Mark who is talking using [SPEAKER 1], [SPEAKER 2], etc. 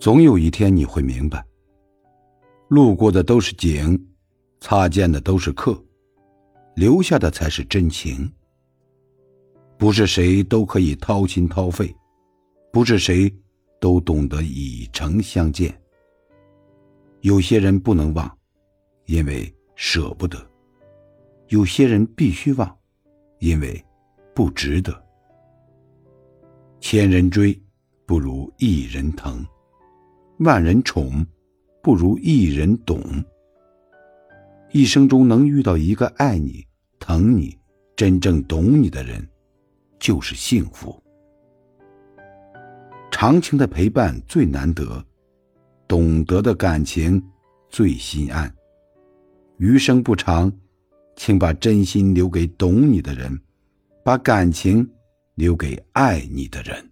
[SPEAKER 1] 总有一天你会明白，路过的都是景，擦肩的都是客，留下的才是真情。不是谁都可以掏心掏肺，不是谁都懂得以诚相见。有些人不能忘，因为舍不得；有些人必须忘，因为不值得。千人追，不如一人疼。万人宠，不如一人懂。一生中能遇到一个爱你、疼你、真正懂你的人，就是幸福。长情的陪伴最难得，懂得的感情最心安。余生不长，请把真心留给懂你的人，把感情留给爱你的人。